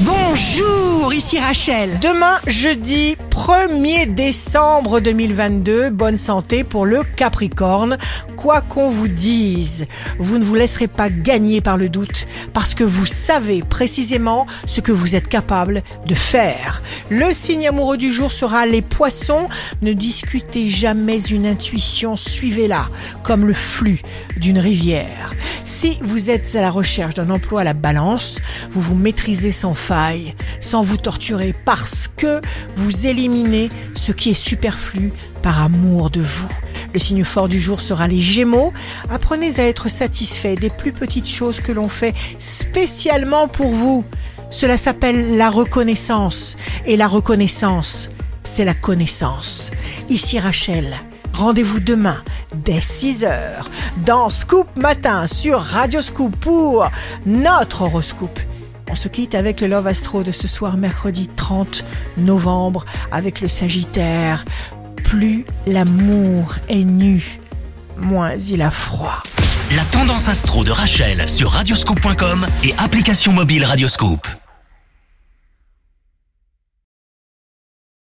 Bonjour, ici Rachel. Demain, jeudi 1er décembre 2022, bonne santé pour le Capricorne. Quoi qu'on vous dise, vous ne vous laisserez pas gagner par le doute parce que vous savez précisément ce que vous êtes capable de faire. Le signe amoureux du jour sera les poissons. Ne discutez jamais une intuition, suivez-la comme le flux d'une rivière. Si vous êtes à la recherche d'un emploi à la balance, vous vous maîtrisez sans faille, sans vous torturer, parce que vous éliminez ce qui est superflu par amour de vous. Le signe fort du jour sera les Gémeaux. Apprenez à être satisfait des plus petites choses que l'on fait spécialement pour vous. Cela s'appelle la reconnaissance. Et la reconnaissance, c'est la connaissance. Ici Rachel. Rendez-vous demain dès 6h dans Scoop Matin sur Radio Scoop pour notre horoscope. On se quitte avec le Love Astro de ce soir mercredi 30 novembre avec le Sagittaire. Plus l'amour est nu, moins il a froid. La tendance astro de Rachel sur radioscope.com et application mobile Radioscope.